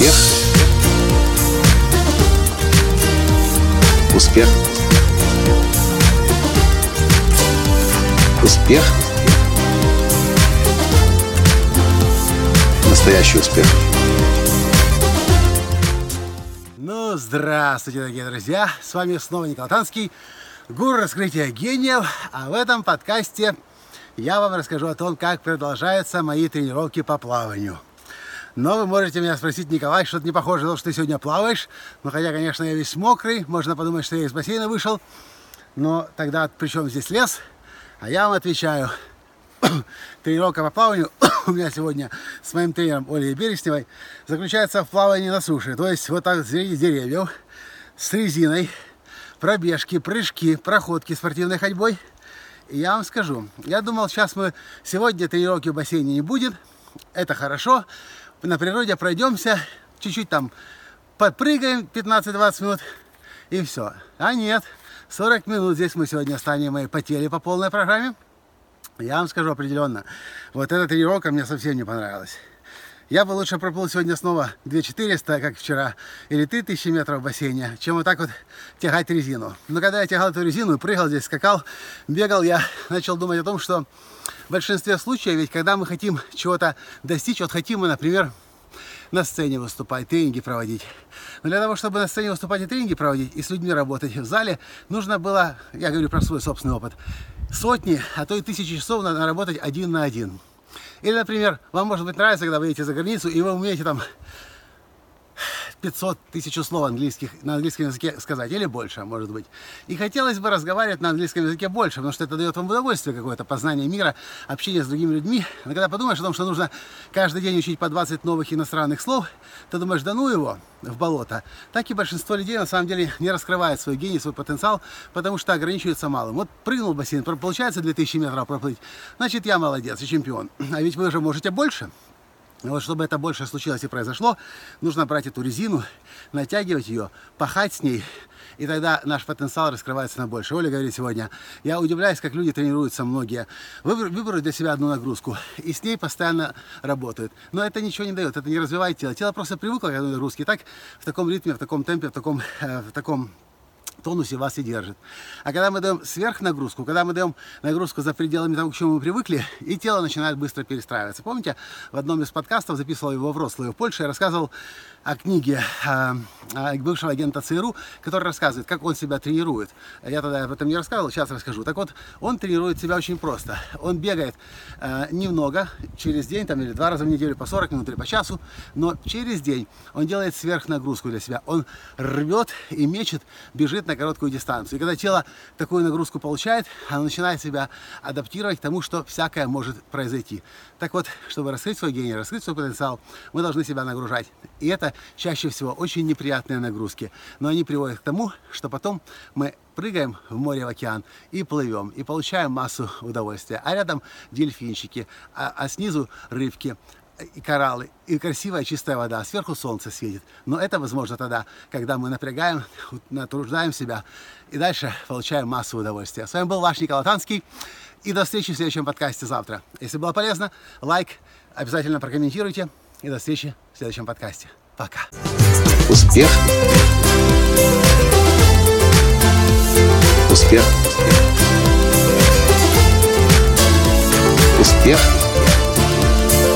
Успех. Успех. Успех. Настоящий успех. Ну, здравствуйте, дорогие друзья! С вами снова Николай Танский, гуру раскрытия гениев. А в этом подкасте я вам расскажу о том, как продолжаются мои тренировки по плаванию. Но вы можете меня спросить, Николай, что-то не похоже на то, что ты сегодня плаваешь. Ну, хотя, конечно, я весь мокрый, можно подумать, что я из бассейна вышел. Но тогда при чем здесь лес? А я вам отвечаю, тренировка по плаванию у меня сегодня с моим тренером Олей Бересневой заключается в плавании на суше. То есть вот так среди деревьев с резиной, пробежки, прыжки, проходки спортивной ходьбой. И я вам скажу, я думал, сейчас мы сегодня тренировки в бассейне не будет. Это хорошо, на природе пройдемся, чуть-чуть там подпрыгаем 15-20 минут и все. А нет, 40 минут здесь мы сегодня станем и потели по полной программе. Я вам скажу определенно, вот эта тренировка мне совсем не понравилась. Я бы лучше проплыл сегодня снова 2400, как вчера, или 3000 метров в бассейне, чем вот так вот тягать резину. Но когда я тягал эту резину, прыгал здесь, скакал, бегал, я начал думать о том, что в большинстве случаев, ведь когда мы хотим чего-то достичь, вот хотим мы, например, на сцене выступать, тренинги проводить. Но для того, чтобы на сцене выступать и тренинги проводить, и с людьми работать в зале, нужно было, я говорю про свой собственный опыт, сотни, а то и тысячи часов надо работать один на один. Или, например, вам, может быть, нравится, когда вы едете за границу, и вы умеете там 500 тысяч слов английских, на английском языке сказать, или больше, может быть. И хотелось бы разговаривать на английском языке больше, потому что это дает вам удовольствие какое-то, познание мира, общение с другими людьми. Но когда подумаешь о том, что нужно каждый день учить по 20 новых иностранных слов, ты думаешь, да ну его в болото. Так и большинство людей на самом деле не раскрывает свой гений, свой потенциал, потому что ограничиваются малым. Вот прыгнул в бассейн, получается 2000 метров проплыть, значит я молодец и чемпион. А ведь вы уже можете больше. Вот чтобы это больше случилось и произошло, нужно брать эту резину, натягивать ее, пахать с ней, и тогда наш потенциал раскрывается на больше. Оля говорит сегодня, я удивляюсь, как люди тренируются многие, выберут для себя одну нагрузку, и с ней постоянно работают. Но это ничего не дает, это не развивает тело. Тело просто привыкло к одной нагрузке, и так в таком ритме, в таком темпе, в таком, э, в таком тонусе вас и держит. А когда мы даем сверхнагрузку, когда мы даем нагрузку за пределами того, к чему мы привыкли, и тело начинает быстро перестраиваться. Помните, в одном из подкастов записывал его взрослый в Польше, я рассказывал о книге э, бывшего агента ЦРУ, который рассказывает, как он себя тренирует. Я тогда об этом не рассказывал, сейчас расскажу. Так вот, он тренирует себя очень просто. Он бегает э, немного, через день, там, или два раза в неделю, по 40 минут или по часу, но через день он делает сверхнагрузку для себя. Он рвет и мечет, бежит на короткую дистанцию. И когда тело такую нагрузку получает, оно начинает себя адаптировать к тому, что всякое может произойти. Так вот, чтобы раскрыть свой гений, раскрыть свой потенциал, мы должны себя нагружать. И это чаще всего очень неприятные нагрузки. Но они приводят к тому, что потом мы прыгаем в море, в океан и плывем, и получаем массу удовольствия. А рядом дельфинчики, а, а снизу рыбки и кораллы, и красивая чистая вода, сверху солнце светит. Но это возможно тогда, когда мы напрягаем, натруждаем себя и дальше получаем массу удовольствия. С вами был ваш Николай Танский, и до встречи в следующем подкасте завтра. Если было полезно, лайк, обязательно прокомментируйте, и до встречи в следующем подкасте. Пока. Успех. Успех. Успех.